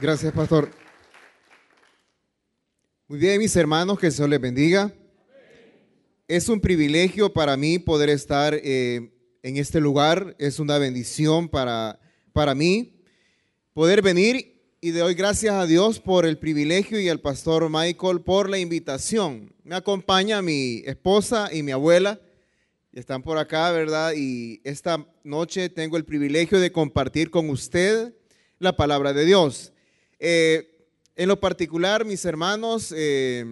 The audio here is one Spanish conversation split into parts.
Gracias, pastor. Muy bien, mis hermanos, que Dios les bendiga. Es un privilegio para mí poder estar eh, en este lugar. Es una bendición para, para mí poder venir y de hoy gracias a Dios por el privilegio y al pastor Michael por la invitación. Me acompaña mi esposa y mi abuela. Están por acá, ¿verdad? Y esta noche tengo el privilegio de compartir con usted la palabra de Dios. Eh, en lo particular, mis hermanos, eh,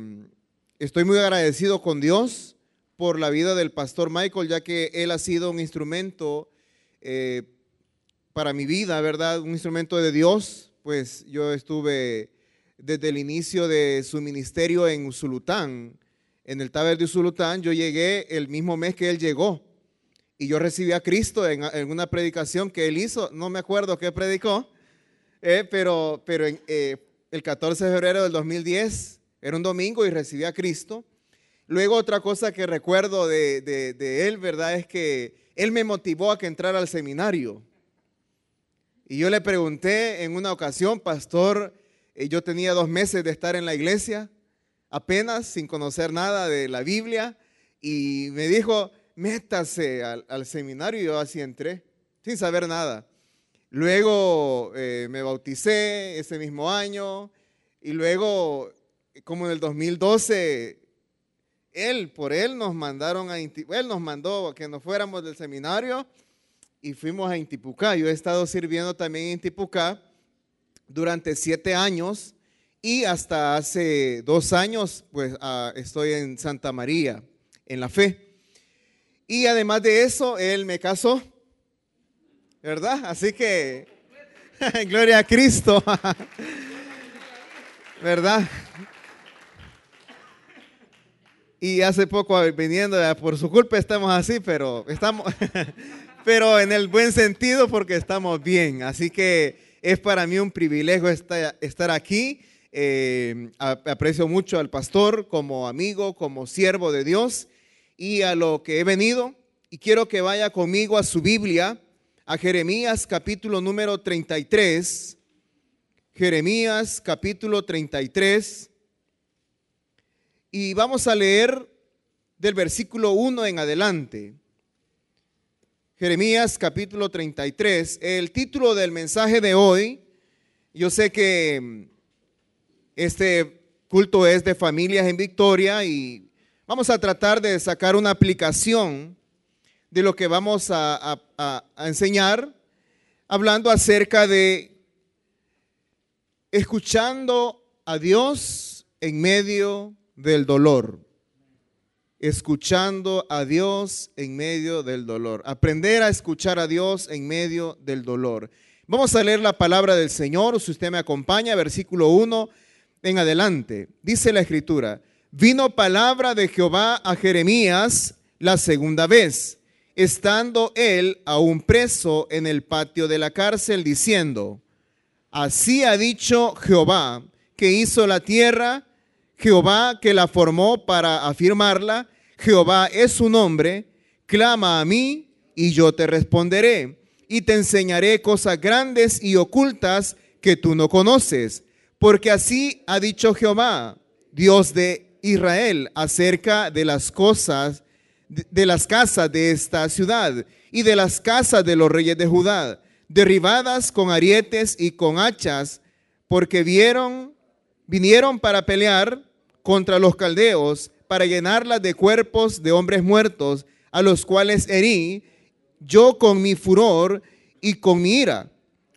estoy muy agradecido con Dios por la vida del pastor Michael, ya que él ha sido un instrumento eh, para mi vida, ¿verdad? Un instrumento de Dios, pues yo estuve desde el inicio de su ministerio en Usulután, en el Taber de Usulután, yo llegué el mismo mes que él llegó y yo recibí a Cristo en, una predicación que él hizo, no me acuerdo qué predicó, eh, pero, pero eh, el 14 de febrero del 2010 era un domingo y recibí a Cristo. Luego otra cosa que recuerdo de, de, él, ¿verdad? Es que él me motivó a que entrara al seminario. Y yo le pregunté en una ocasión, pastor, eh, yo tenía dos meses de estar en la iglesia, apenas sin conocer nada de la Biblia, y me dijo, métase al, al seminario, y yo así entré, sin saber nada. Luego eh, me bauticé ese mismo año y luego, como en el 2012, él, por él nos mandaron a, él nos mandó que nos fuéramos del seminario y fuimos a Intipucá. Yo he estado sirviendo también en Intipucá durante siete años y hasta hace dos años, pues ah, estoy en Santa María, en la fe. Y además de eso, él me casó ¿verdad? Así que, gloria a Cristo, ¿verdad? Y hace poco viniendo, por su culpa estamos así, pero estamos, pero en el buen sentido porque estamos bien. Así que es para mí un privilegio estar aquí. Eh, aprecio mucho al pastor como amigo, como siervo de Dios y a lo que he venido. Y quiero que vaya conmigo a su Biblia a Jeremías capítulo número 33. Jeremías capítulo 33. Y vamos a leer del versículo 1 en adelante. Jeremías capítulo 33. El título del mensaje de hoy, yo sé que este culto es de familias en victoria y vamos a tratar de sacar una aplicación de lo que vamos a, enseñar, hablando acerca de escuchando a Dios en medio del dolor. Escuchando a Dios en medio del dolor. Aprender a escuchar a Dios en medio del dolor. Vamos a leer la palabra del Señor, si usted me acompaña, versículo 1 en adelante. Dice la escritura, vino palabra de Jehová a Jeremías la segunda vez estando él aún preso en el patio de la cárcel, diciendo, así ha dicho Jehová, que hizo la tierra, Jehová que la formó para afirmarla, Jehová es su nombre, clama a mí y yo te responderé, y te enseñaré cosas grandes y ocultas que tú no conoces, porque así ha dicho Jehová, Dios de Israel, acerca de las cosas de las casas de esta ciudad y de las casas de los reyes de Judá, derribadas con arietes y con hachas, porque vieron, vinieron para pelear contra los caldeos, para llenarlas de cuerpos de hombres muertos, a los cuales herí yo con mi furor y con mi ira,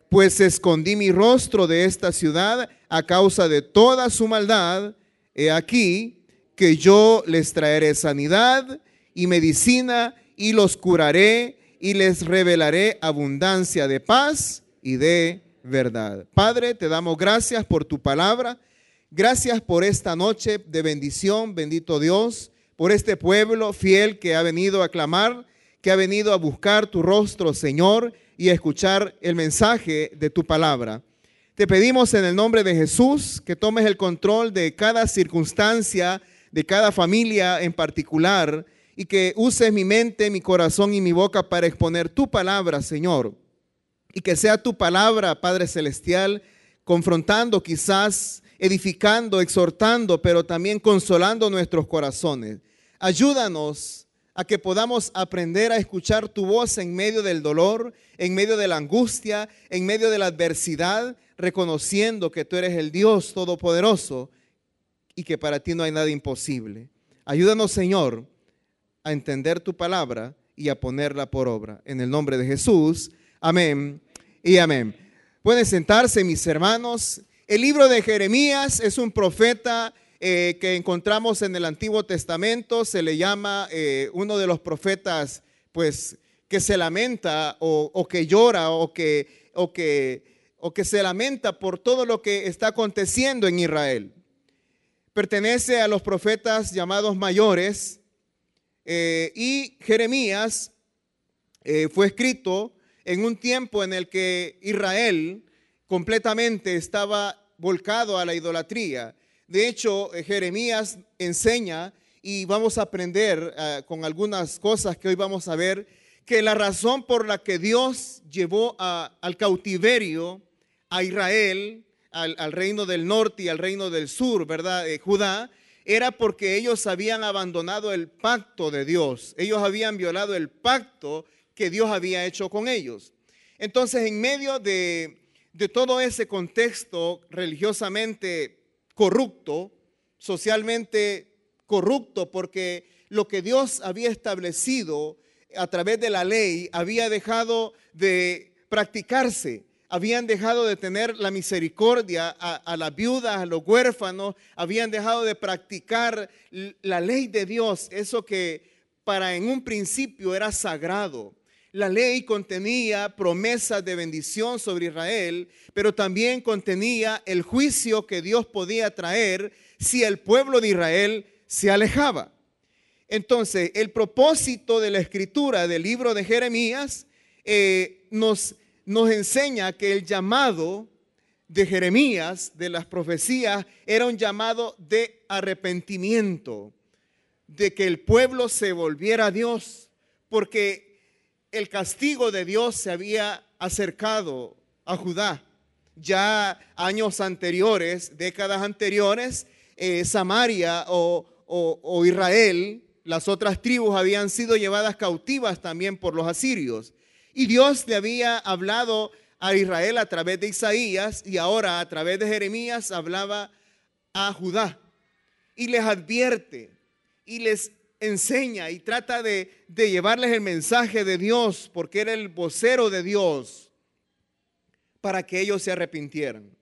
pues escondí mi rostro de esta ciudad a causa de toda su maldad. He aquí que yo les traeré sanidad y medicina y los curaré y les revelaré abundancia de paz y de verdad. Padre, te damos gracias por tu palabra. Gracias por esta noche de bendición, bendito Dios, por este pueblo fiel que ha venido a clamar, que ha venido a buscar tu rostro, Señor, y a escuchar el mensaje de tu palabra. Te pedimos en el nombre de Jesús que tomes el control de cada circunstancia, de cada familia en particular, y que uses mi mente, mi corazón y mi boca para exponer tu palabra, Señor. Y que sea tu palabra, Padre Celestial, confrontando quizás, edificando, exhortando, pero también consolando nuestros corazones. Ayúdanos a que podamos aprender a escuchar tu voz en medio del dolor, en medio de la angustia, en medio de la adversidad, reconociendo que tú eres el Dios Todopoderoso y que para ti no hay nada imposible. Ayúdanos, Señor, a entender tu palabra y a ponerla por obra. En el nombre de Jesús, amén y amén. Pueden sentarse, mis hermanos. El libro de Jeremías es un profeta eh, que encontramos en el Antiguo Testamento. Se le llama eh, uno de los profetas, pues, que se lamenta o, que llora o que, o, que, o que se lamenta por todo lo que está aconteciendo en Israel. Pertenece a los profetas llamados mayores eh, y Jeremías fue escrito en un tiempo en el que Israel completamente estaba volcado a la idolatría. De hecho, eh, Jeremías enseña y vamos a aprender eh, con algunas cosas que hoy vamos a ver, que la razón por la que Dios llevó al cautiverio a Israel, al, reino del norte y al reino del sur, ¿verdad? Eh, Judá, era porque ellos habían abandonado el pacto de Dios. Ellos habían violado el pacto que Dios había hecho con ellos. Entonces, en medio de, todo ese contexto religiosamente corrupto, socialmente corrupto, porque lo que Dios había establecido a través de la ley había dejado de practicarse habían dejado de tener la misericordia a, las viudas, a los huérfanos, habían dejado de practicar la ley de Dios, eso que para en un principio era sagrado. La ley contenía promesas de bendición sobre Israel, pero también contenía el juicio que Dios podía traer si el pueblo de Israel se alejaba. Entonces, el propósito de la escritura del libro de Jeremías eh, nos, nos enseña que el llamado de Jeremías, de las profecías, era un llamado de arrepentimiento, de que el pueblo se volviera a Dios, porque el castigo de Dios se había acercado a Judá. Ya años anteriores, décadas anteriores, eh, Samaria o, o Israel, las otras tribus habían sido llevadas cautivas también por los asirios. Y Dios le había hablado a Israel a través de Isaías y ahora a través de Jeremías hablaba a Judá. Y les advierte y les enseña y trata de, llevarles el mensaje de Dios, porque era el vocero de Dios, para que ellos se arrepintieran.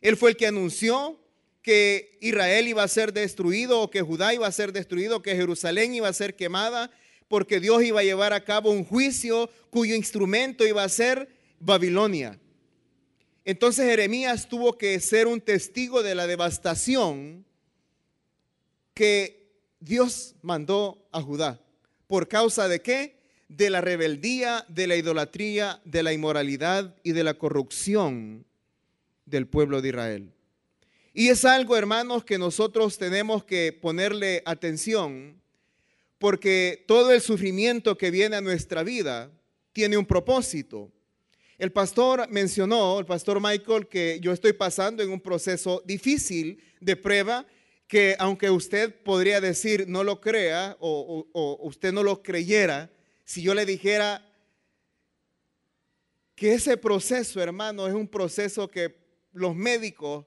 Él fue el que anunció que Israel iba a ser destruido o que Judá iba a ser destruido, que Jerusalén iba a ser quemada, porque Dios iba a llevar a cabo un juicio cuyo instrumento iba a ser Babilonia. Entonces Jeremías tuvo que ser un testigo de la devastación que Dios mandó a Judá. ¿Por causa de qué? De la rebeldía, de la idolatría, de la inmoralidad y de la corrupción del pueblo de Israel. Y es algo, hermanos, que nosotros tenemos que ponerle atención, porque todo el sufrimiento que viene a nuestra vida tiene un propósito. El pastor mencionó, el pastor Michael, que yo estoy pasando en un proceso difícil de prueba que aunque usted podría decir no lo crea o, usted no lo creyera, si yo le dijera que ese proceso, hermano, es un proceso que los médicos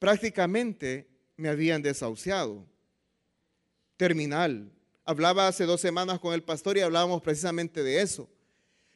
prácticamente me habían desahuciado. Terminal. Hablaba hace dos semanas con el pastor y hablábamos precisamente de eso.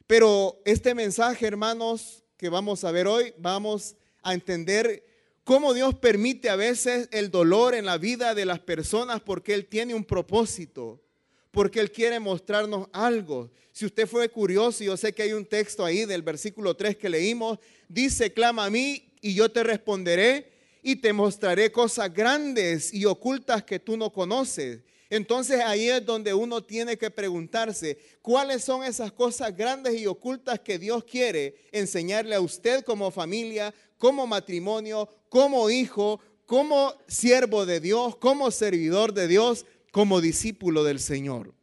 Pero este mensaje, hermanos, que vamos a ver hoy, vamos a entender cómo Dios permite a veces el dolor en la vida de las personas porque Él tiene un propósito, porque Él quiere mostrarnos algo. Si usted fue curioso, yo sé que hay un texto ahí del versículo 3 que leímos, dice, clama a mí y yo te responderé y te mostraré cosas grandes y ocultas que tú no conoces. Entonces ahí es donde uno tiene que preguntarse, ¿cuáles son esas cosas grandes y ocultas que Dios quiere enseñarle a usted como familia, como matrimonio, como hijo, como siervo de Dios, como servidor de Dios, como discípulo del Señor.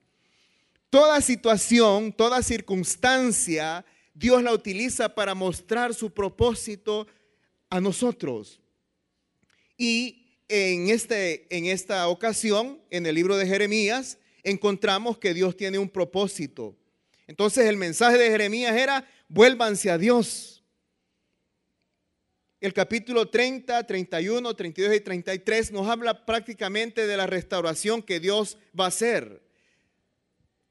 Toda situación, toda circunstancia Dios la utiliza para mostrar su propósito a nosotros. Y en, este, en esta ocasión, en el libro de Jeremías, encontramos que Dios tiene un propósito. Entonces el mensaje de Jeremías era, vuélvanse a Dios. El capítulo 30, 31, 32 y 33 nos habla prácticamente de la restauración que Dios va a hacer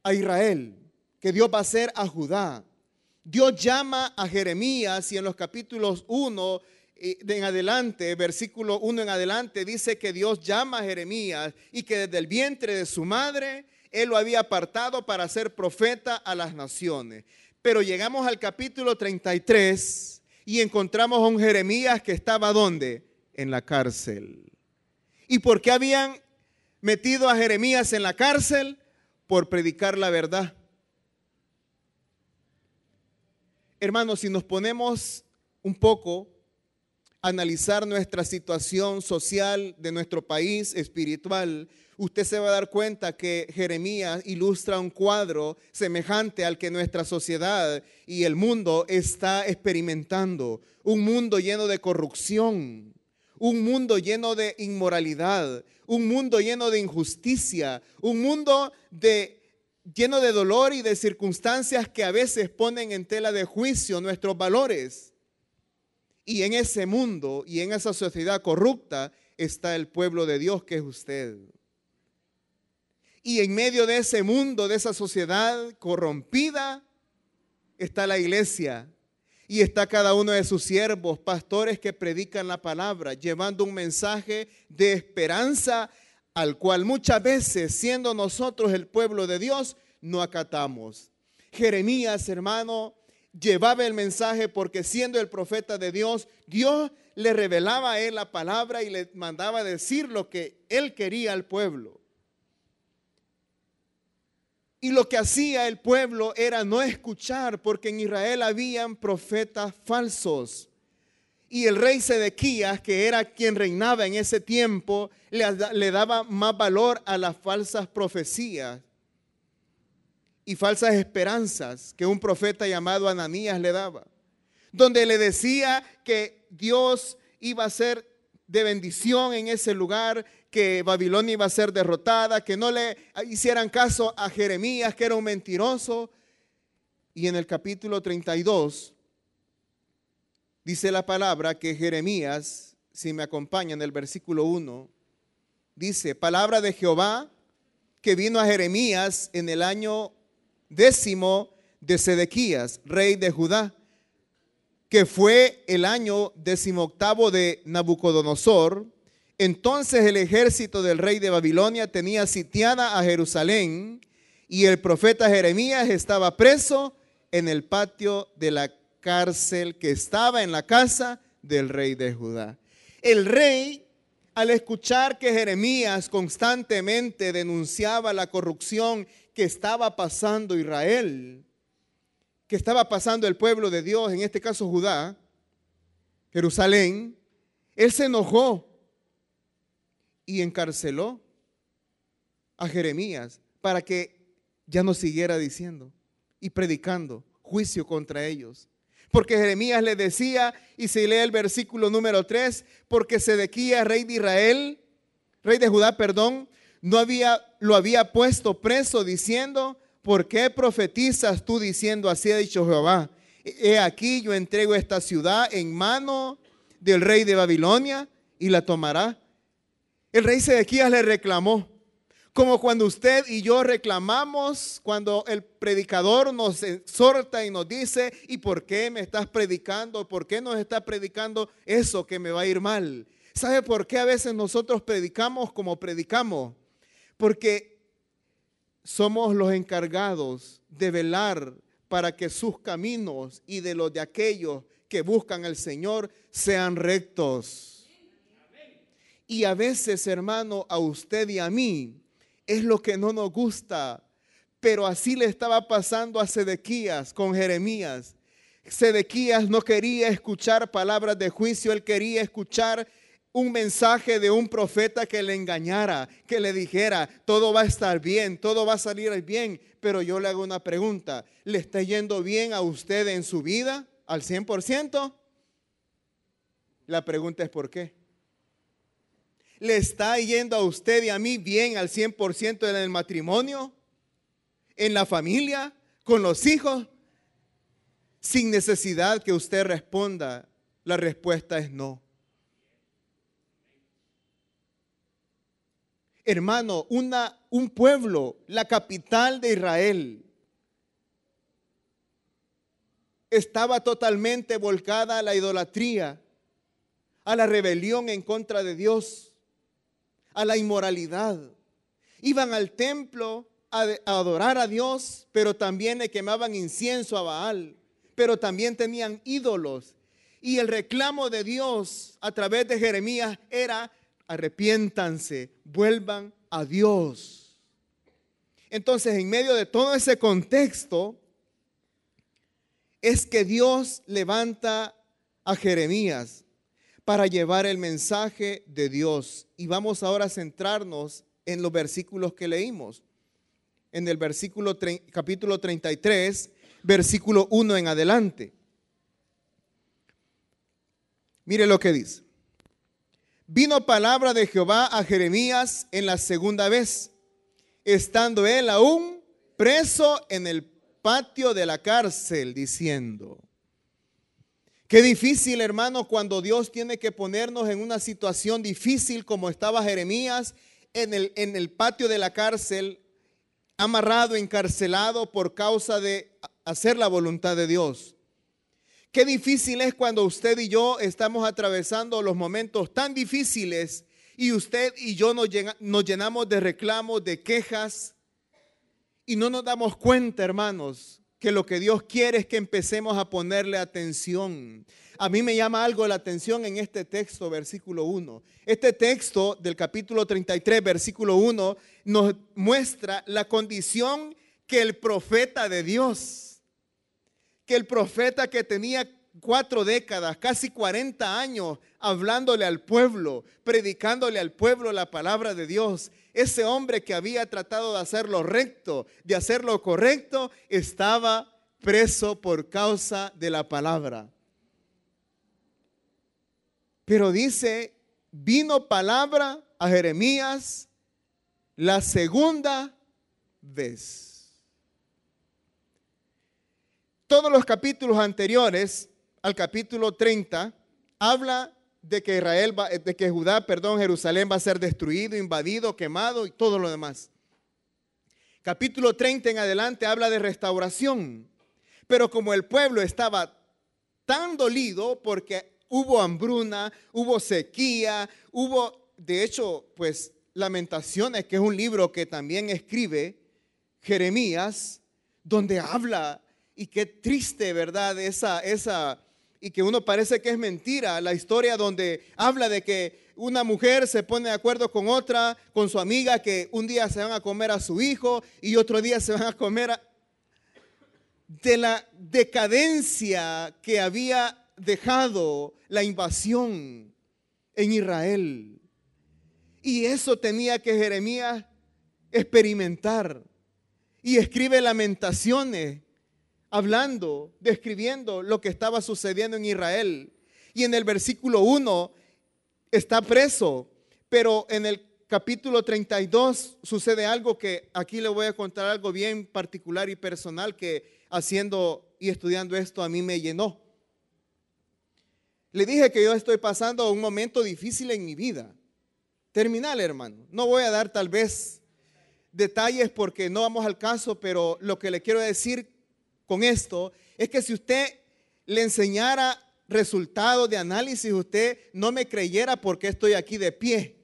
a Israel, que Dios va a hacer a Judá. Dios llama a Jeremías y en los capítulos 1 en adelante, versículo 1 en adelante, dice que Dios llama a Jeremías y que desde el vientre de su madre él lo había apartado para ser profeta a las naciones. Pero llegamos al capítulo 33 y encontramos a un Jeremías que estaba ¿dónde? En la cárcel. ¿Y por qué habían metido a Jeremías en la cárcel? Por predicar la verdad. Hermanos, si nos ponemos un poco analizar nuestra situación social de nuestro país espiritual, usted se va a dar cuenta que Jeremías ilustra un cuadro semejante al que nuestra sociedad y el mundo está experimentando. Un mundo lleno de corrupción, un mundo lleno de inmoralidad, un mundo lleno de injusticia, un mundo lleno de dolor y de circunstancias que a veces ponen en tela de juicio nuestros valores. Y en ese mundo y en esa sociedad corrupta está el pueblo de Dios que es usted. Y en medio de ese mundo, de esa sociedad corrompida, está la iglesia. Y está cada uno de sus siervos, pastores que predican la palabra, llevando un mensaje de esperanza al cual muchas veces, siendo nosotros el pueblo de Dios, no acatamos. Jeremías, hermano, llevaba el mensaje porque siendo el profeta de Dios, Dios le revelaba a él la palabra y le mandaba decir lo que él quería al pueblo. Y lo que hacía el pueblo era no escuchar, porque en Israel habían profetas falsos. Y el rey Sedequías, que era quien reinaba en ese tiempo, le, daba más valor a las falsas profecías y falsas esperanzas que un profeta llamado Ananías le daba, donde le decía que Dios iba a ser de bendición en ese lugar, que Babilonia iba a ser derrotada, que no le hicieran caso a Jeremías, que era un mentiroso. Y en el capítulo 32 Dice la palabra que Jeremías, si me acompaña en el versículo 1, dice, palabra de Jehová que vino a Jeremías en el año décimo de Sedequías, rey de Judá, que fue el año decimoctavo de Nabucodonosor. Entonces el ejército del rey de Babilonia tenía sitiada a Jerusalén y el profeta Jeremías estaba preso en el patio de la cárcel que estaba en la casa del rey de Judá. El rey, al escuchar que Jeremías constantemente denunciaba la corrupción que estaba pasando Israel, que estaba pasando el pueblo de Dios, en este caso Judá, Jerusalén, él se enojó y encarceló a Jeremías para que ya no siguiera diciendo y predicando juicio contra ellos. Porque Jeremías le decía, y se lee el versículo número 3, porque Sedequías, rey de Israel, rey de Judá, perdón, no había, lo había puesto preso diciendo, ¿por qué profetizas tú diciendo así ha dicho Jehová? He aquí yo entrego esta ciudad en mano del rey de Babilonia y la tomará. El rey Sedequías le reclamó, como cuando usted y yo reclamamos, cuando el predicador nos exhorta y nos dice, ¿y por qué me estás predicando? ¿Por qué nos está predicando eso que me va a ir mal? ¿Sabe por qué a veces nosotros predicamos como predicamos? Porque somos los encargados de velar para que sus caminos y de los de aquellos que buscan al Señor sean rectos. Y a veces, hermano, a usted y a mí, es lo que no nos gusta. Pero así le estaba pasando a Sedequías con Jeremías. Sedequías no quería escuchar palabras de juicio, él quería escuchar un mensaje de un profeta que le engañara, que le dijera, todo va a estar bien, todo va a salir bien. Pero yo le hago una pregunta. ¿Le está yendo bien a usted en su vida al 100%? La pregunta es ¿por qué? ¿Le está yendo a usted y a mí bien al 100% en el matrimonio? ¿En la familia? ¿Con los hijos? Sin necesidad que usted responda, la respuesta es no. Hermano, una, un pueblo, la capital de Israel, estaba totalmente volcada a la idolatría, a la rebelión en contra de Dios, a la inmoralidad. Iban al templo a, adorar a Dios, pero también le quemaban incienso a Baal, pero también tenían ídolos. Y el reclamo de Dios a través de Jeremías era, arrepiéntanse, vuelvan a Dios. Entonces, en medio de todo ese contexto, es que Dios levanta a Jeremías para llevar el mensaje de Dios. Y vamos ahora a centrarnos en los versículos que leímos. En el versículo capítulo 33, versículo 1 en adelante. Mire lo que dice. Vino palabra de Jehová a Jeremías en la segunda vez, estando él aún preso en el patio de la cárcel, diciendo, qué difícil hermano cuando Dios tiene que ponernos en una situación difícil como estaba Jeremías en el, en el patio de la cárcel, amarrado, encarcelado por causa de hacer la voluntad de Dios. Qué difícil es cuando usted y yo estamos atravesando los momentos tan difíciles y usted y yo nos, llenamos de reclamos, de quejas y no nos damos cuenta, hermanos, que lo que Dios quiere es que empecemos a ponerle atención. A mí me llama algo la atención en este texto, versículo 1. Este texto del capítulo 33, versículo 1, nos muestra la condición que el profeta de Dios que el profeta que tenía cuatro décadas, casi 40 años, hablándole al pueblo, predicándole al pueblo la palabra de Dios. Ese hombre que había tratado de hacer lo recto, de hacer lo correcto, estaba preso por causa de la palabra. Pero dice, vino palabra a Jeremías la segunda vez. Todos los capítulos anteriores al capítulo 30 habla de que Israel va, de que Judá, perdón, Jerusalén va a ser destruido, invadido, quemado y todo lo demás. Capítulo 30 en adelante habla de restauración. Pero como el pueblo estaba tan dolido porque hubo hambruna, hubo sequía, hubo, de hecho, pues Lamentaciones, que es un libro que también escribe Jeremías, donde habla y qué triste, ¿verdad? Esa, esa, y que uno parece que es mentira, la historia donde habla de que una mujer se pone de acuerdo con otra, con su amiga, que un día se van a comer a su hijo y otro día se van a comer a... de la decadencia que había dejado la invasión en Israel. Y eso tenía que Jeremías experimentar. Y escribe lamentaciones hablando, describiendo lo que estaba sucediendo en Israel. Y en el versículo 1 está preso, pero en el capítulo 32 sucede algo que aquí le voy a contar algo bien particular y personal que haciendo y estudiando esto a mí me llenó. Le dije que yo estoy pasando un momento difícil en mi vida. Terminal, hermano. No voy a dar tal vez detalles porque no vamos al caso, pero lo que le quiero decir con esto es que si usted le enseñara resultados de análisis, usted no me creyera por qué estoy aquí de pie.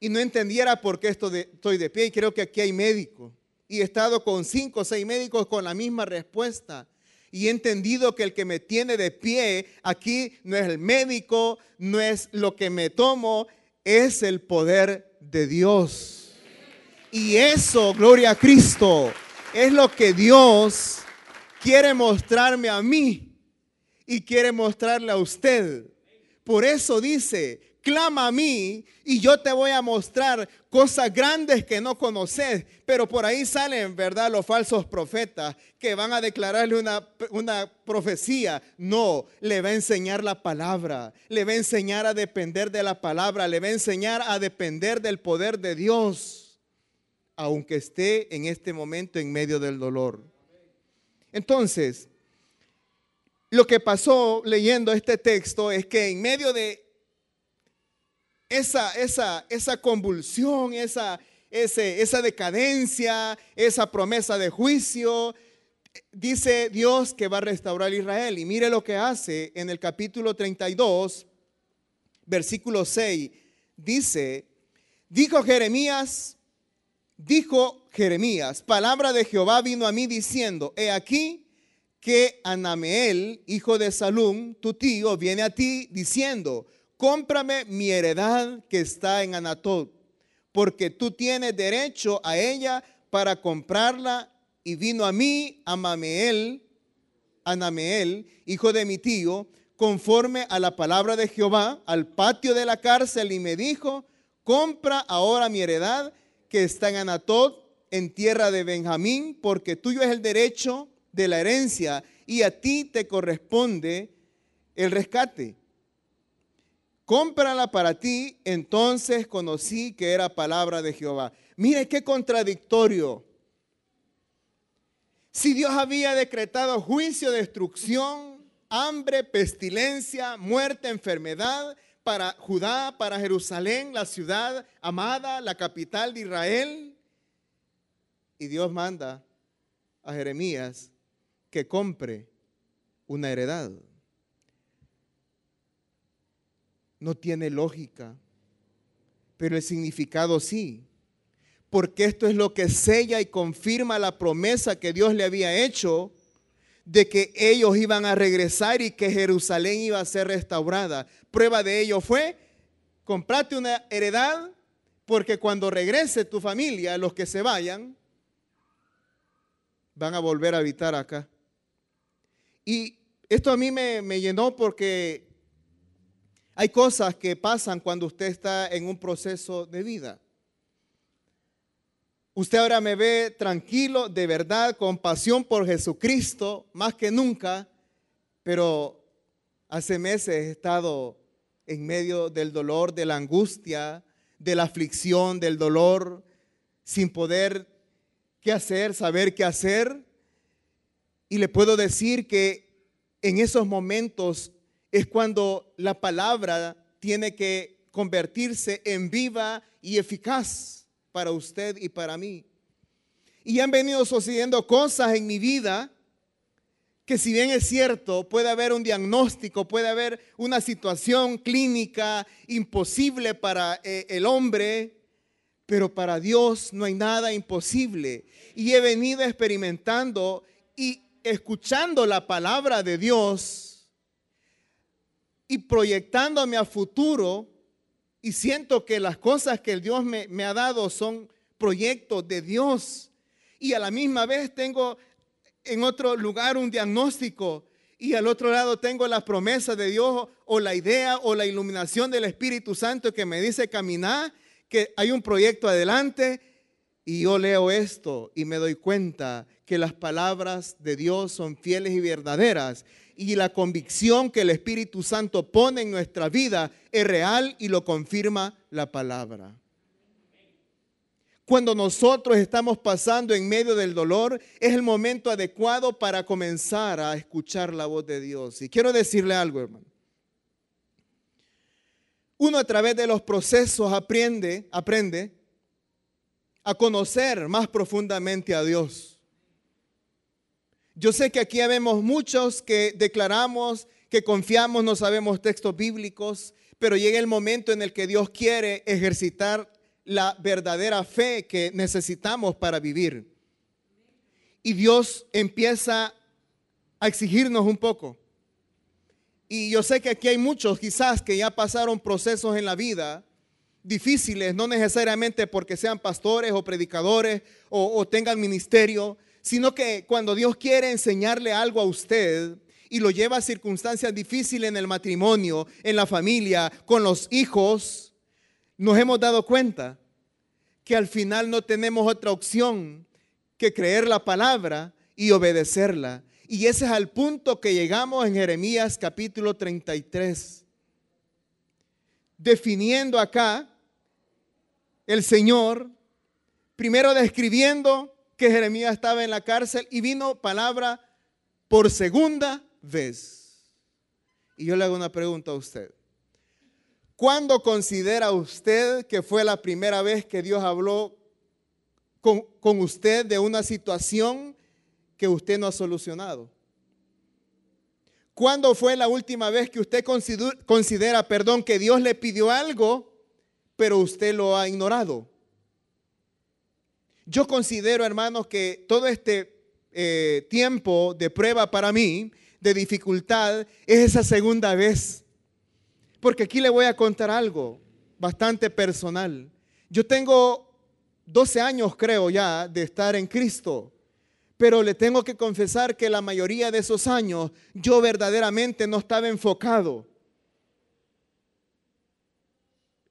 Y no entendiera por qué estoy de pie. Y creo que aquí hay médicos. Y he estado con cinco o seis médicos con la misma respuesta. Y he entendido que el que me tiene de pie aquí no es el médico, no es lo que me tomo, es el poder de Dios. Y eso, gloria a Cristo es lo que Dios quiere mostrarme a mí y quiere mostrarle a usted. Por eso dice, clama a mí y yo te voy a mostrar cosas grandes que no conoces. Pero por ahí salen, ¿verdad? Los falsos profetas que van a declararle una, una profecía. No, le va a enseñar la palabra, le va a enseñar a depender de la palabra, le va a enseñar a depender del poder de Dios, aunque esté en este momento en medio del dolor. Entonces, lo que pasó leyendo este texto es que en medio de esa, esa, esa convulsión, esa, esa decadencia, esa promesa de juicio, dice Dios que va a restaurar a Israel. Y mire lo que hace en el capítulo 32, versículo 6. Dice, dijo Jeremías, dijo Jeremías, palabra de Jehová vino a mí diciendo, he aquí que Anameel, hijo de Salum, tu tío, viene a ti diciendo, cómprame mi heredad que está en Anatot, porque tú tienes derecho a ella para comprarla. Y vino a mí Amameel, Anameel, hijo de mi tío, conforme a la palabra de Jehová, al patio de la cárcel y me dijo, compra ahora mi heredad que está en Anatot, en tierra de Benjamín, porque tuyo es el derecho de la herencia y a ti te corresponde el rescate cómprala para ti. Entonces conocí que era palabra de Jehová. Mire qué contradictorio. Si Dios había decretado juicio, destrucción, hambre, pestilencia, muerte, enfermedad para Judá, para Jerusalén, la ciudad amada, la capital de Israel, y Dios manda a Jeremías que compre una heredad no tiene lógica, pero el significado sí. Porque esto es lo que sella y confirma la promesa que Dios le había hecho de que ellos iban a regresar y que Jerusalén iba a ser restaurada. Prueba de ello fue, comprate una heredad, porque cuando regrese tu familia, los que se vayan, van a volver a habitar acá. Y esto a mí me, me llenó porque hay cosas que pasan cuando usted está en un proceso de vida. Usted ahora me ve tranquilo, de verdad, con pasión por Jesucristo, más que nunca, pero hace meses he estado en medio del dolor, de la angustia, de la aflicción, del dolor, sin poder qué hacer, saber qué hacer. Y le puedo decir que en esos momentos es cuando la palabra tiene que convertirse en viva y eficaz para usted y para mí. Y han venido sucediendo cosas en mi vida que si bien es cierto, puede haber un diagnóstico, puede haber una situación clínica imposible para eh, el hombre, pero para Dios no hay nada imposible. Y he venido experimentando y escuchando la palabra de Dios y proyectándome a futuro y siento que las cosas que el Dios me, me, ha dado son proyectos de Dios. Y a la misma vez tengo en otro lugar un diagnóstico y al otro lado tengo las promesas de Dios o la idea o la iluminación del Espíritu Santo que me dice caminar, que hay un proyecto adelante y yo leo esto y me doy cuenta que las palabras de Dios son fieles y verdaderas y la convicción que el Espíritu Santo pone en nuestra vida es real y lo confirma la palabra. Cuando nosotros estamos pasando en medio del dolor, es el momento adecuado para comenzar a escuchar la voz de Dios. Y quiero decirle algo, hermano. Uno a través de los procesos aprende, aprende a conocer más profundamente a Dios. Yo sé que aquí vemos muchos que declaramos que confiamos, no sabemos textos bíblicos, pero llega el momento en el que Dios quiere ejercitar la verdadera fe que necesitamos para vivir. Y Dios empieza a exigirnos un poco. Y yo sé que aquí hay muchos quizás que ya pasaron procesos en la vida difíciles, no necesariamente porque sean pastores o predicadores o, o tengan ministerio, sino que cuando Dios quiere enseñarle algo a usted y lo lleva a circunstancias difíciles en el matrimonio, en la familia, con los hijos, nos hemos dado cuenta que al final no tenemos otra opción que creer la palabra y obedecerla. Y ese es el punto que llegamos en Jeremías capítulo 33. Definiendo acá el Señor, primero describiendo que Jeremías estaba en la cárcel y vino palabra por segunda vez. Y yo le hago una pregunta a usted. ¿Cuándo considera usted que fue la primera vez que Dios habló con, usted de una situación que usted no ha solucionado? ¿Cuándo fue la última vez que usted considera, considera, perdón, que Dios le pidió algo, pero usted lo ha ignorado? Yo considero, hermanos, que todo este eh, tiempo de prueba para mí, de dificultad, es esa segunda vez. Porque aquí le voy a contar algo bastante personal. Yo tengo 12 años, creo ya, de estar en Cristo. Pero le tengo que confesar que la mayoría de esos años yo verdaderamente no estaba enfocado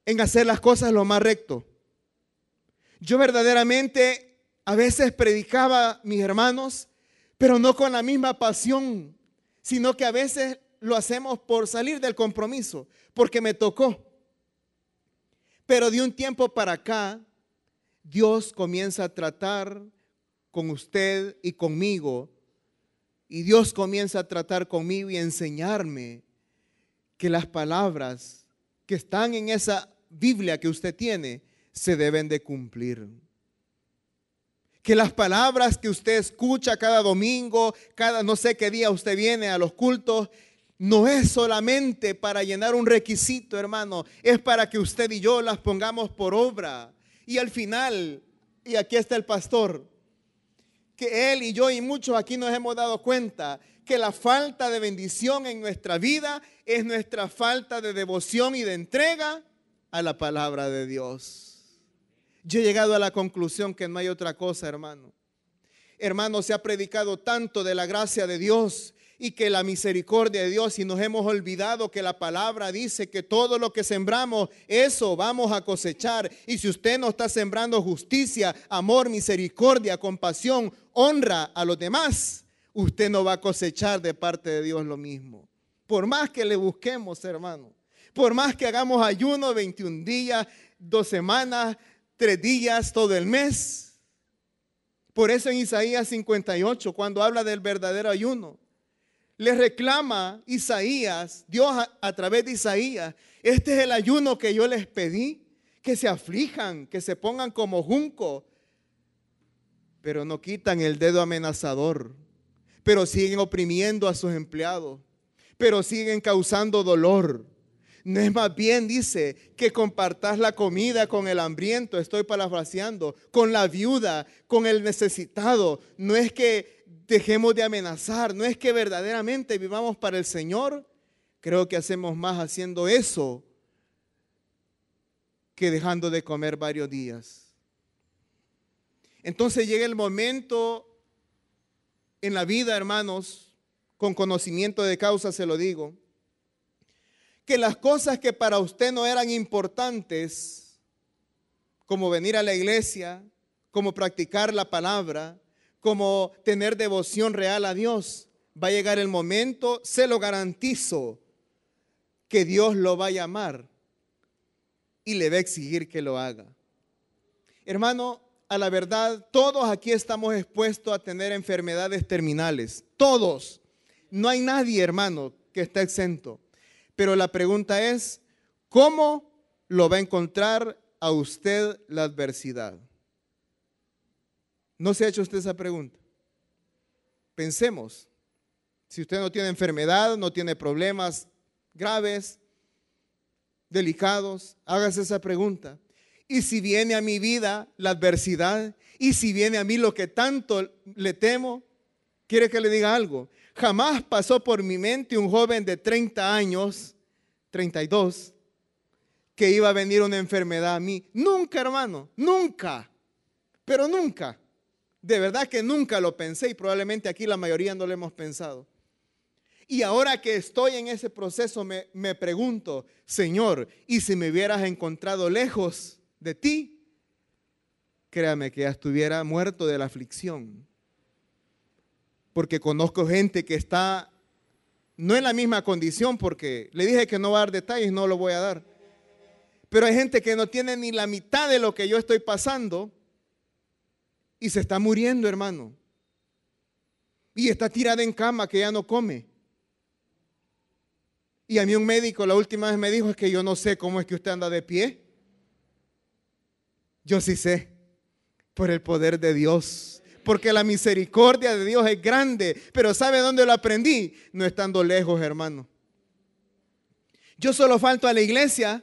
en hacer las cosas lo más recto. Yo verdaderamente a veces predicaba, mis hermanos, pero no con la misma pasión, sino que a veces lo hacemos por salir del compromiso, porque me tocó. Pero de un tiempo para acá, Dios comienza a tratar con usted y conmigo, y Dios comienza a tratar conmigo y enseñarme que las palabras que están en esa Biblia que usted tiene se deben de cumplir. Que las palabras que usted escucha cada domingo, cada no sé qué día usted viene a los cultos, no es solamente para llenar un requisito, hermano, es para que usted y yo las pongamos por obra. Y al final, y aquí está el pastor, que él y yo y muchos aquí nos hemos dado cuenta que la falta de bendición en nuestra vida es nuestra falta de devoción y de entrega a la palabra de Dios. Yo he llegado a la conclusión que no hay otra cosa, hermano. Hermano, se ha predicado tanto de la gracia de Dios y que la misericordia de Dios y nos hemos olvidado que la palabra dice que todo lo que sembramos, eso vamos a cosechar. Y si usted no está sembrando justicia, amor, misericordia, compasión, honra a los demás, usted no va a cosechar de parte de Dios lo mismo. Por más que le busquemos, hermano, por más que hagamos ayuno 21 días, dos semanas, tres días todo el mes. Por eso en Isaías 58, cuando habla del verdadero ayuno, le reclama Isaías, Dios a, través de Isaías, este es el ayuno que yo les pedí, que se aflijan, que se pongan como junco, pero no quitan el dedo amenazador, pero siguen oprimiendo a sus empleados, pero siguen causando dolor no es más bien, dice, que compartas la comida con el hambriento, estoy parafraseando, con la viuda, con el necesitado. No es que dejemos de amenazar, no es que verdaderamente vivamos para el Señor. Creo que hacemos más haciendo eso que dejando de comer varios días. Entonces llega el momento en la vida, hermanos, con conocimiento de causa se lo digo, que las cosas que para usted no eran importantes, como venir a la iglesia, como practicar la palabra, como tener devoción real a Dios, va a llegar el momento, se lo garantizo, que Dios lo va a llamar y le va a exigir que lo haga. Hermano, a la verdad, todos aquí estamos expuestos a tener enfermedades terminales. Todos. No hay nadie, hermano, que esté exento. Pero la pregunta es, ¿cómo lo va a encontrar a usted la adversidad? ¿No se ha hecho usted esa pregunta? Pensemos, si usted no tiene enfermedad, no tiene problemas graves, delicados, hágase esa pregunta. Y si viene a mi vida la adversidad, y si viene a mí lo que tanto le temo, quiere que le diga algo. Jamás pasó por mi mente un joven de 30 años, 32, que iba a venir una enfermedad a mí. Nunca, hermano, nunca, pero nunca. De verdad que nunca lo pensé y probablemente aquí la mayoría no lo hemos pensado. Y ahora que estoy en ese proceso me, me pregunto, Señor, ¿y si me hubieras encontrado lejos de ti? Créame que ya estuviera muerto de la aflicción. Porque conozco gente que está no en la misma condición, porque le dije que no va a dar detalles, no lo voy a dar. Pero hay gente que no tiene ni la mitad de lo que yo estoy pasando y se está muriendo, hermano. Y está tirada en cama que ya no come. Y a mí un médico la última vez me dijo es que yo no sé cómo es que usted anda de pie. Yo sí sé, por el poder de Dios. Porque la misericordia de Dios es grande. Pero ¿sabe dónde lo aprendí? No estando lejos, hermano. Yo solo falto a la iglesia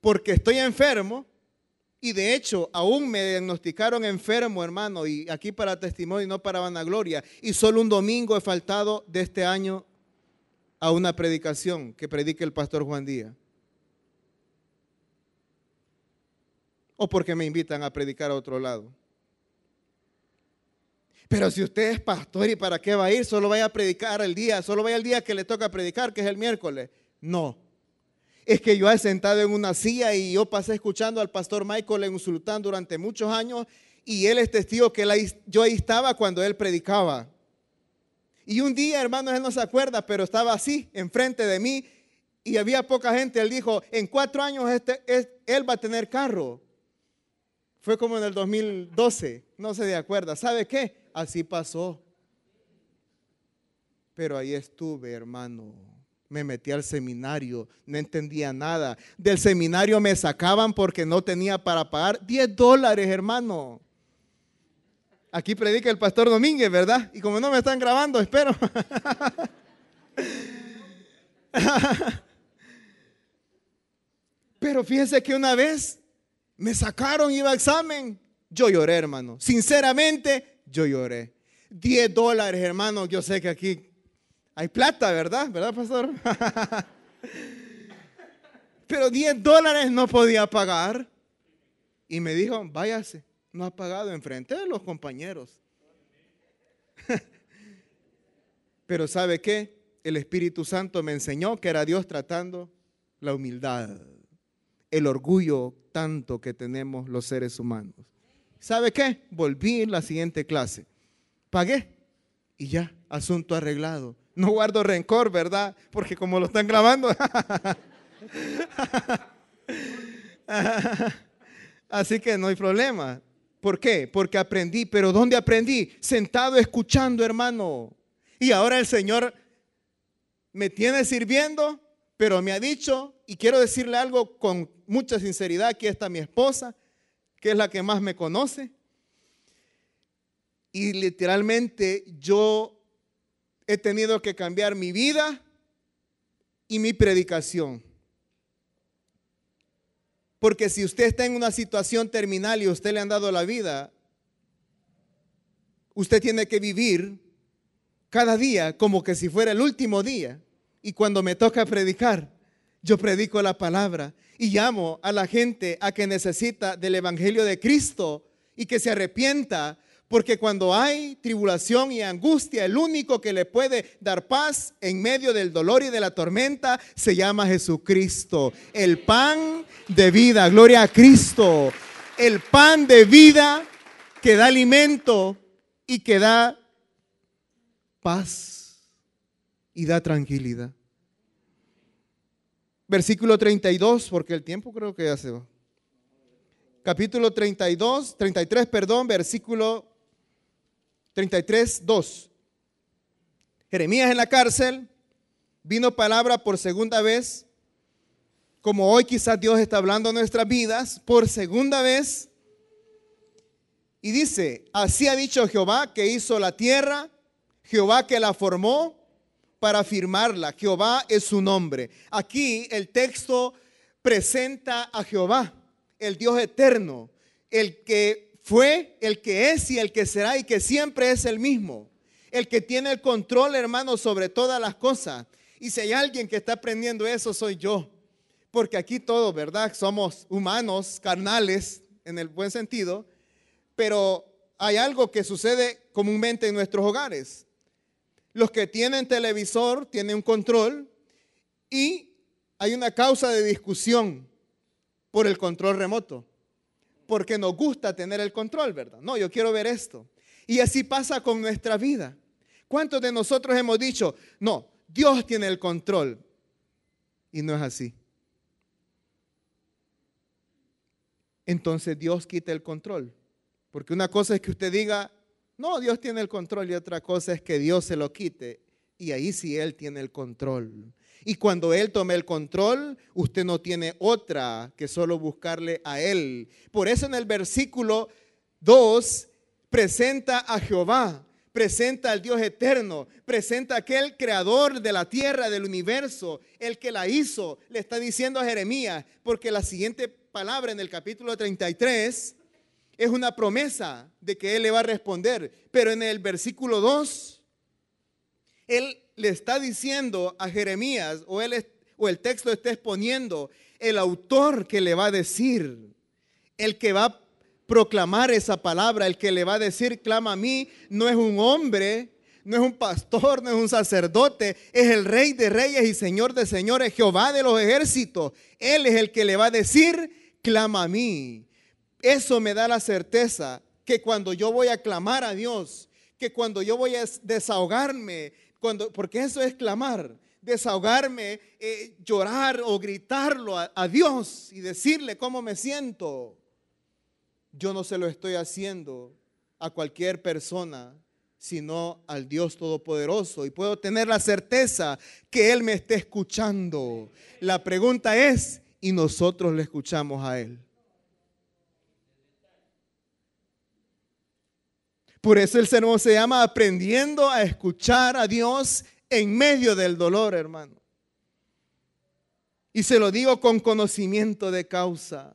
porque estoy enfermo y de hecho aún me diagnosticaron enfermo, hermano, y aquí para testimonio y no para vanagloria. Y solo un domingo he faltado de este año a una predicación que predique el pastor Juan Díaz. O porque me invitan a predicar a otro lado. Pero si usted es pastor y para qué va a ir, solo vaya a predicar el día, solo vaya el día que le toca predicar, que es el miércoles. No es que yo he sentado en una silla y yo pasé escuchando al pastor Michael en Sultán durante muchos años y él es testigo que yo ahí estaba cuando él predicaba. Y un día, hermanos, él no se acuerda, pero estaba así, enfrente de mí, y había poca gente. Él dijo, en cuatro años este, él va a tener carro. Fue como en el 2012, no se de acuerda. ¿Sabe qué? Así pasó. Pero ahí estuve, hermano me metí al seminario, no entendía nada. Del seminario me sacaban porque no tenía para pagar 10 dólares, hermano. Aquí predica el pastor Domínguez, ¿verdad? Y como no me están grabando, espero. Pero fíjense que una vez me sacaron, iba a examen. Yo lloré, hermano. Sinceramente, yo lloré. 10 dólares, hermano. Yo sé que aquí hay plata, ¿verdad? ¿Verdad, pastor? Pero 10 dólares no podía pagar. Y me dijo, váyase, no ha pagado enfrente de los compañeros. Pero ¿sabe qué? El Espíritu Santo me enseñó que era Dios tratando la humildad, el orgullo tanto que tenemos los seres humanos. ¿Sabe qué? Volví en la siguiente clase. Pagué y ya, asunto arreglado. No guardo rencor, ¿verdad? Porque como lo están grabando. Así que no hay problema. ¿Por qué? Porque aprendí. ¿Pero dónde aprendí? Sentado escuchando, hermano. Y ahora el Señor me tiene sirviendo, pero me ha dicho, y quiero decirle algo con mucha sinceridad, aquí está mi esposa, que es la que más me conoce. Y literalmente yo he tenido que cambiar mi vida y mi predicación. Porque si usted está en una situación terminal y usted le han dado la vida, usted tiene que vivir cada día como que si fuera el último día. Y cuando me toca predicar, yo predico la palabra y llamo a la gente a que necesita del Evangelio de Cristo y que se arrepienta porque cuando hay tribulación y angustia, el único que le puede dar paz en medio del dolor y de la tormenta se llama Jesucristo. El pan de vida, gloria a Cristo. El pan de vida que da alimento y que da paz y da tranquilidad. Versículo 32, porque el tiempo creo que ya se va. Capítulo 32, 33, perdón, versículo 33, 2. Jeremías en la cárcel, vino palabra por segunda vez, como hoy quizás Dios está hablando nuestras vidas, por segunda vez. Y dice, así ha dicho Jehová que hizo la tierra, Jehová que la formó para firmarla. Jehová es su nombre. Aquí el texto presenta a Jehová, el Dios eterno, el que fue el que es y el que será y que siempre es el mismo. El que tiene el control, hermano, sobre todas las cosas. Y si hay alguien que está aprendiendo eso, soy yo. Porque aquí todos, ¿verdad? Somos humanos, carnales, en el buen sentido. Pero hay algo que sucede comúnmente en nuestros hogares. Los que tienen televisor tienen un control y hay una causa de discusión por el control remoto. Porque nos gusta tener el control, ¿verdad? No, yo quiero ver esto. Y así pasa con nuestra vida. ¿Cuántos de nosotros hemos dicho, no, Dios tiene el control? Y no es así. Entonces Dios quita el control. Porque una cosa es que usted diga, no, Dios tiene el control y otra cosa es que Dios se lo quite. Y ahí sí Él tiene el control. Y cuando Él tome el control, usted no tiene otra que solo buscarle a Él. Por eso en el versículo 2 presenta a Jehová, presenta al Dios eterno, presenta a aquel creador de la tierra, del universo, el que la hizo. Le está diciendo a Jeremías, porque la siguiente palabra en el capítulo 33 es una promesa de que Él le va a responder. Pero en el versículo 2, Él le está diciendo a Jeremías, o, o el texto está exponiendo, el autor que le va a decir, el que va a proclamar esa palabra, el que le va a decir, clama a mí, no es un hombre, no es un pastor, no es un sacerdote, es el rey de reyes y señor de señores, Jehová de los ejércitos. Él es el que le va a decir, clama a mí. Eso me da la certeza que cuando yo voy a clamar a Dios, que cuando yo voy a desahogarme, cuando, porque eso es clamar, desahogarme, eh, llorar o gritarlo a, a Dios y decirle cómo me siento. Yo no se lo estoy haciendo a cualquier persona, sino al Dios Todopoderoso. Y puedo tener la certeza que Él me esté escuchando. La pregunta es, ¿y nosotros le escuchamos a Él? Por eso el sermón se llama aprendiendo a escuchar a Dios en medio del dolor, hermano. Y se lo digo con conocimiento de causa.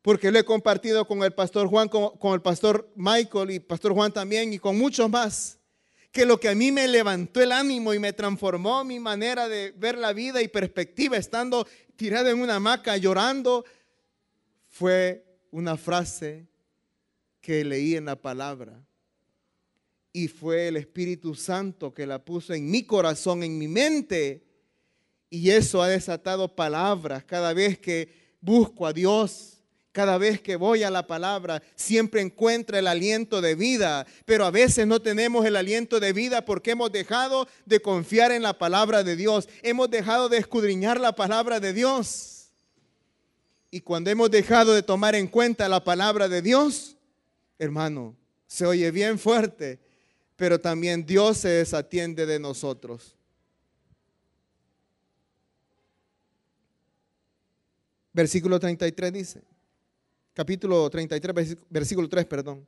Porque lo he compartido con el pastor Juan, con, el pastor Michael y pastor Juan también y con muchos más. Que lo que a mí me levantó el ánimo y me transformó mi manera de ver la vida y perspectiva, estando tirado en una hamaca llorando, fue una frase que leí en la palabra. Y fue el Espíritu Santo que la puso en mi corazón, en mi mente. Y eso ha desatado palabras cada vez que busco a Dios. Cada vez que voy a la palabra, siempre encuentra el aliento de vida, pero a veces no tenemos el aliento de vida porque hemos dejado de confiar en la palabra de Dios, hemos dejado de escudriñar la palabra de Dios. Y cuando hemos dejado de tomar en cuenta la palabra de Dios, hermano, se oye bien fuerte, pero también Dios se desatiende de nosotros. Versículo 33 dice, capítulo 33, versículo 3, perdón.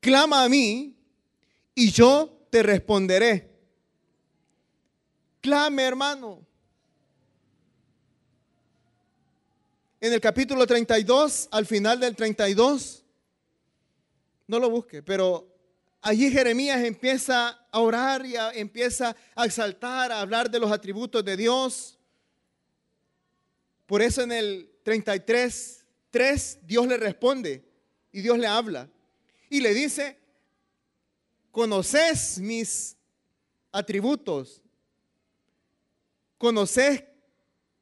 Clama a mí y yo te responderé. Clame, hermano. En el capítulo 32, al final del 32, no lo busque, pero allí Jeremías empieza a orar y empieza a exaltar, a hablar de los atributos de Dios. Por eso en el 33, 3, Dios le responde y Dios le habla. Y le dice, conoces mis atributos, conoces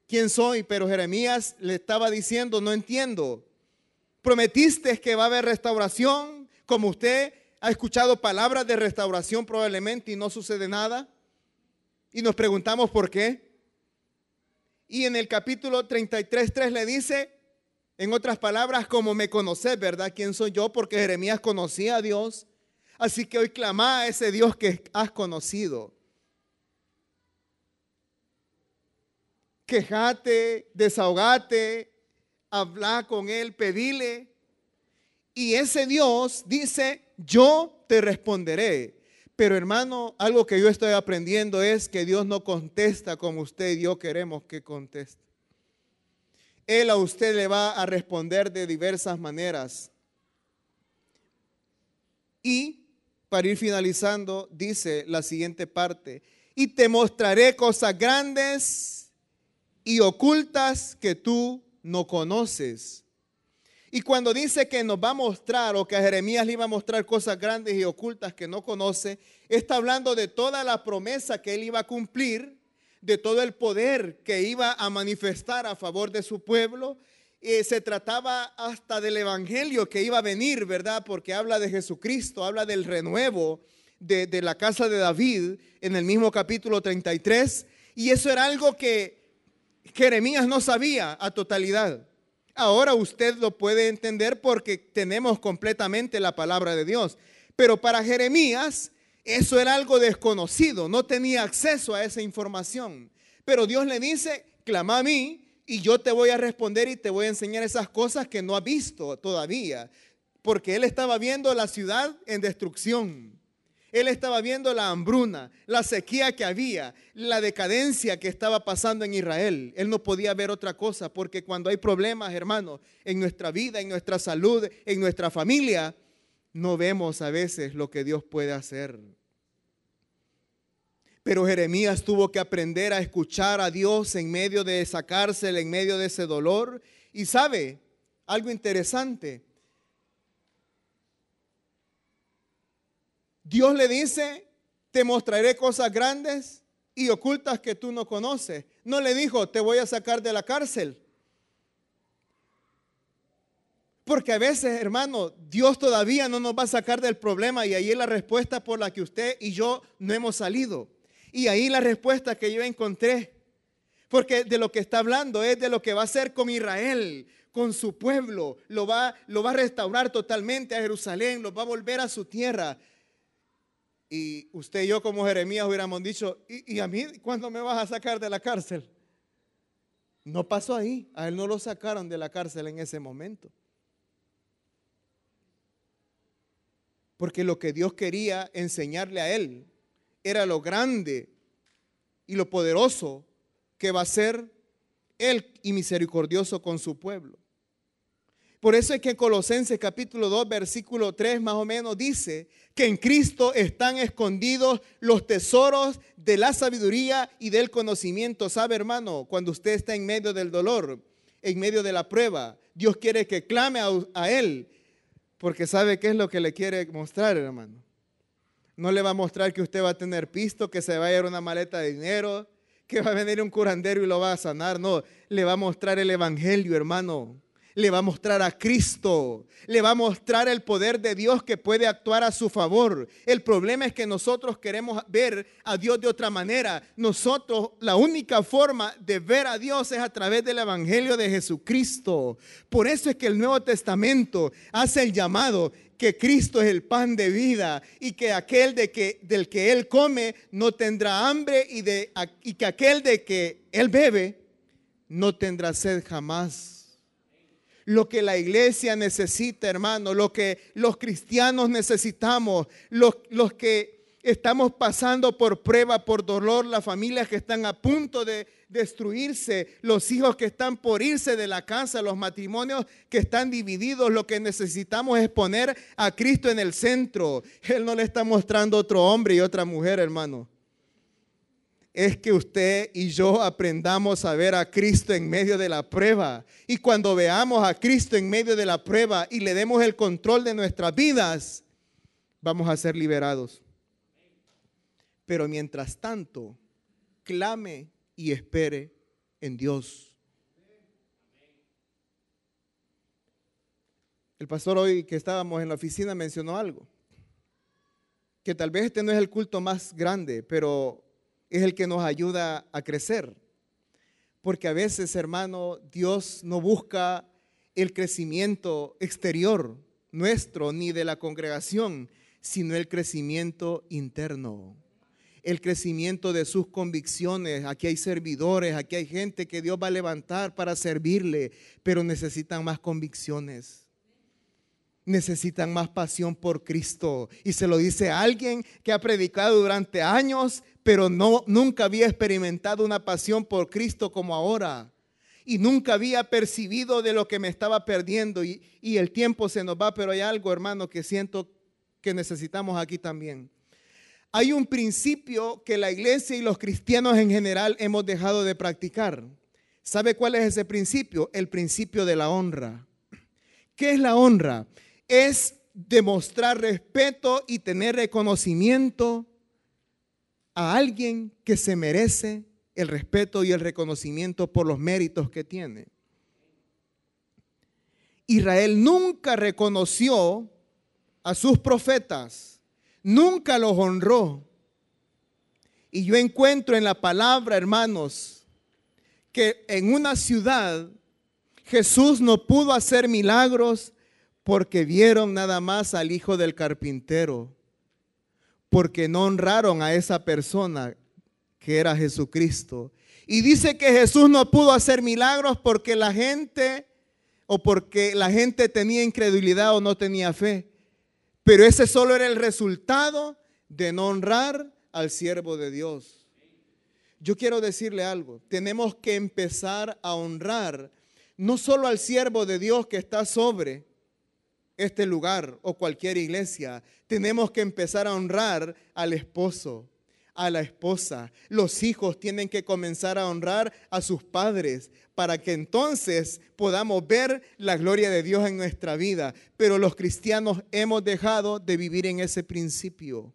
quién soy, pero Jeremías le estaba diciendo, no entiendo. Prometiste que va a haber restauración, como usted ha escuchado palabras de restauración probablemente y no sucede nada. Y nos preguntamos por qué. Y en el capítulo 33.3 le dice, en otras palabras, como me conoces, ¿verdad? ¿Quién soy yo? Porque Jeremías conocía a Dios. Así que hoy clama a ese Dios que has conocido. Quejate, desahogate, habla con Él, pedile. Y ese Dios dice, yo te responderé. Pero hermano, algo que yo estoy aprendiendo es que Dios no contesta como usted y yo queremos que conteste. Él a usted le va a responder de diversas maneras. Y para ir finalizando, dice la siguiente parte, y te mostraré cosas grandes y ocultas que tú no conoces. Y cuando dice que nos va a mostrar o que a Jeremías le iba a mostrar cosas grandes y ocultas que no conoce, está hablando de toda la promesa que él iba a cumplir, de todo el poder que iba a manifestar a favor de su pueblo. Eh, se trataba hasta del evangelio que iba a venir, ¿verdad? Porque habla de Jesucristo, habla del renuevo de, de la casa de David en el mismo capítulo 33. Y eso era algo que Jeremías no sabía a totalidad. Ahora usted lo puede entender porque tenemos completamente la palabra de Dios. Pero para Jeremías eso era algo desconocido, no tenía acceso a esa información. Pero Dios le dice, clama a mí y yo te voy a responder y te voy a enseñar esas cosas que no ha visto todavía. Porque él estaba viendo la ciudad en destrucción. Él estaba viendo la hambruna, la sequía que había, la decadencia que estaba pasando en Israel. Él no podía ver otra cosa porque cuando hay problemas, hermanos, en nuestra vida, en nuestra salud, en nuestra familia, no vemos a veces lo que Dios puede hacer. Pero Jeremías tuvo que aprender a escuchar a Dios en medio de esa cárcel, en medio de ese dolor. Y sabe, algo interesante, Dios le dice, te mostraré cosas grandes y ocultas que tú no conoces. No le dijo, te voy a sacar de la cárcel. Porque a veces, hermano, Dios todavía no nos va a sacar del problema y ahí es la respuesta por la que usted y yo no hemos salido. Y ahí la respuesta que yo encontré. Porque de lo que está hablando es de lo que va a hacer con Israel, con su pueblo. Lo va, lo va a restaurar totalmente a Jerusalén, lo va a volver a su tierra. Y usted y yo como Jeremías hubiéramos dicho, ¿y, a mí cuándo me vas a sacar de la cárcel? No pasó ahí, a él no lo sacaron de la cárcel en ese momento. Porque lo que Dios quería enseñarle a él era lo grande y lo poderoso que va a ser él y misericordioso con su pueblo. Por eso es que en Colosenses capítulo 2, versículo 3 más o menos dice que en Cristo están escondidos los tesoros de la sabiduría y del conocimiento. ¿Sabe, hermano? Cuando usted está en medio del dolor, en medio de la prueba, Dios quiere que clame a, Él, porque sabe qué es lo que le quiere mostrar, hermano. No le va a mostrar que usted va a tener pisto, que se va a ir una maleta de dinero, que va a venir un curandero y lo va a sanar. No, le va a mostrar el Evangelio, hermano le va a mostrar a Cristo, le va a mostrar el poder de Dios que puede actuar a su favor. El problema es que nosotros queremos ver a Dios de otra manera. Nosotros, la única forma de ver a Dios es a través del Evangelio de Jesucristo. Por eso es que el Nuevo Testamento hace el llamado que Cristo es el pan de vida y que aquel de que, del que Él come no tendrá hambre y, de, y que aquel de que Él bebe no tendrá sed jamás lo que la iglesia necesita, hermano, lo que los cristianos necesitamos, los, los que estamos pasando por prueba, por dolor, las familias que están a punto de destruirse, los hijos que están por irse de la casa, los matrimonios que están divididos, lo que necesitamos es poner a Cristo en el centro. Él no le está mostrando otro hombre y otra mujer, hermano es que usted y yo aprendamos a ver a Cristo en medio de la prueba. Y cuando veamos a Cristo en medio de la prueba y le demos el control de nuestras vidas, vamos a ser liberados. Pero mientras tanto, clame y espere en Dios. El pastor hoy que estábamos en la oficina mencionó algo, que tal vez este no es el culto más grande, pero es el que nos ayuda a crecer. Porque a veces, hermano, Dios no busca el crecimiento exterior nuestro ni de la congregación, sino el crecimiento interno. El crecimiento de sus convicciones. Aquí hay servidores, aquí hay gente que Dios va a levantar para servirle, pero necesitan más convicciones necesitan más pasión por Cristo. Y se lo dice alguien que ha predicado durante años, pero no, nunca había experimentado una pasión por Cristo como ahora. Y nunca había percibido de lo que me estaba perdiendo. Y, y el tiempo se nos va, pero hay algo, hermano, que siento que necesitamos aquí también. Hay un principio que la iglesia y los cristianos en general hemos dejado de practicar. ¿Sabe cuál es ese principio? El principio de la honra. ¿Qué es la honra? Es demostrar respeto y tener reconocimiento a alguien que se merece el respeto y el reconocimiento por los méritos que tiene. Israel nunca reconoció a sus profetas, nunca los honró. Y yo encuentro en la palabra, hermanos, que en una ciudad Jesús no pudo hacer milagros porque vieron nada más al hijo del carpintero, porque no honraron a esa persona que era Jesucristo. Y dice que Jesús no pudo hacer milagros porque la gente o porque la gente tenía incredulidad o no tenía fe. Pero ese solo era el resultado de no honrar al siervo de Dios. Yo quiero decirle algo, tenemos que empezar a honrar no solo al siervo de Dios que está sobre este lugar o cualquier iglesia, tenemos que empezar a honrar al esposo, a la esposa. Los hijos tienen que comenzar a honrar a sus padres para que entonces podamos ver la gloria de Dios en nuestra vida. Pero los cristianos hemos dejado de vivir en ese principio.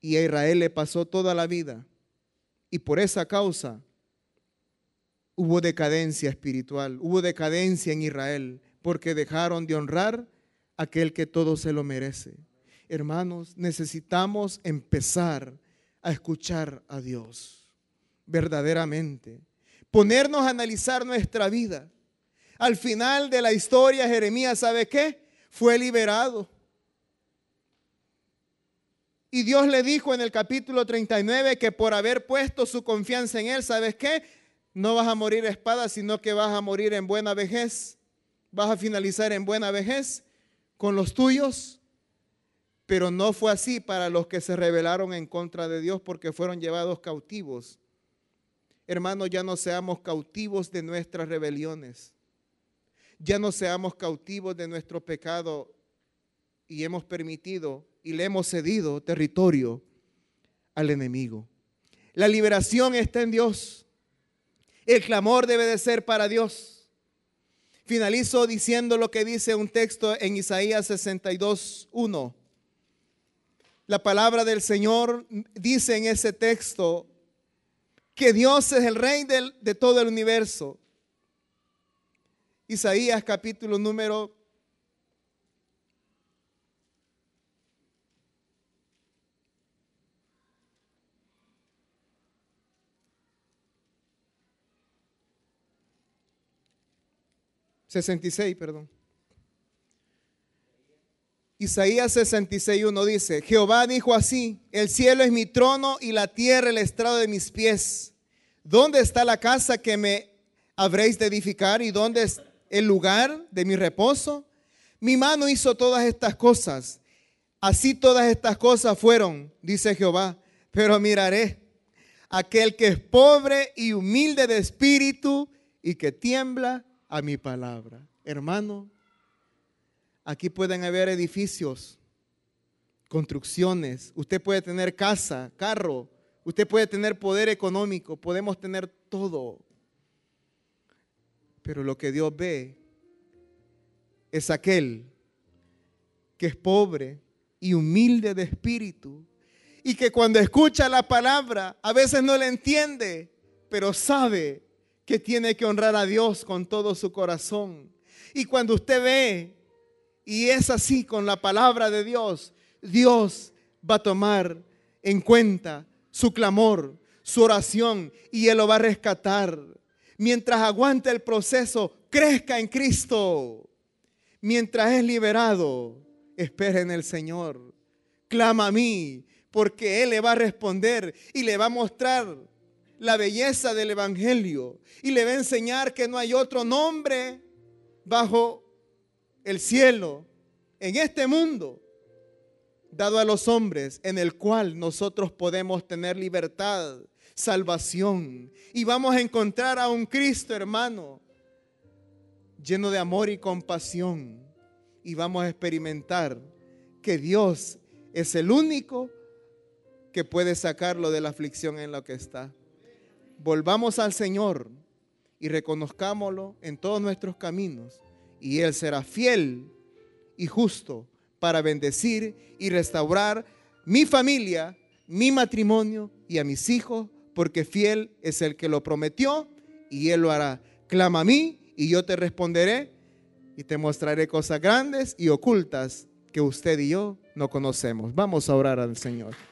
Y a Israel le pasó toda la vida. Y por esa causa hubo decadencia espiritual, hubo decadencia en Israel, porque dejaron de honrar a aquel que todo se lo merece. Hermanos, necesitamos empezar a escuchar a Dios verdaderamente, ponernos a analizar nuestra vida. Al final de la historia, Jeremías, ¿sabe qué? Fue liberado. Y Dios le dijo en el capítulo 39 que por haber puesto su confianza en él, ¿sabes qué? No vas a morir espada, sino que vas a morir en buena vejez. Vas a finalizar en buena vejez con los tuyos. Pero no fue así para los que se rebelaron en contra de Dios porque fueron llevados cautivos. Hermanos, ya no seamos cautivos de nuestras rebeliones. Ya no seamos cautivos de nuestro pecado y hemos permitido y le hemos cedido territorio al enemigo. La liberación está en Dios. El clamor debe de ser para Dios. Finalizo diciendo lo que dice un texto en Isaías 62, 1. La palabra del Señor dice en ese texto que Dios es el rey de todo el universo. Isaías capítulo número 66, perdón. Isaías 66.1 dice, Jehová dijo así, el cielo es mi trono y la tierra el estrado de mis pies. ¿Dónde está la casa que me habréis de edificar y dónde es el lugar de mi reposo? Mi mano hizo todas estas cosas. Así todas estas cosas fueron, dice Jehová. Pero miraré aquel que es pobre y humilde de espíritu y que tiembla a mi palabra. Hermano, aquí pueden haber edificios, construcciones, usted puede tener casa, carro, usted puede tener poder económico, podemos tener todo. Pero lo que Dios ve es aquel que es pobre y humilde de espíritu y que cuando escucha la palabra a veces no la entiende, pero sabe que tiene que honrar a Dios con todo su corazón. Y cuando usted ve, y es así con la palabra de Dios, Dios va a tomar en cuenta su clamor, su oración, y Él lo va a rescatar. Mientras aguante el proceso, crezca en Cristo. Mientras es liberado, espera en el Señor. Clama a mí, porque Él le va a responder y le va a mostrar la belleza del Evangelio y le va a enseñar que no hay otro nombre bajo el cielo, en este mundo, dado a los hombres, en el cual nosotros podemos tener libertad, salvación. Y vamos a encontrar a un Cristo, hermano, lleno de amor y compasión. Y vamos a experimentar que Dios es el único que puede sacarlo de la aflicción en la que está volvamos al Señor y reconozcámoslo en todos nuestros caminos. Y Él será fiel y justo para bendecir y restaurar mi familia, mi matrimonio y a mis hijos, porque fiel es el que lo prometió y Él lo hará. Clama a mí y yo te responderé y te mostraré cosas grandes y ocultas que usted y yo no conocemos. Vamos a orar al Señor.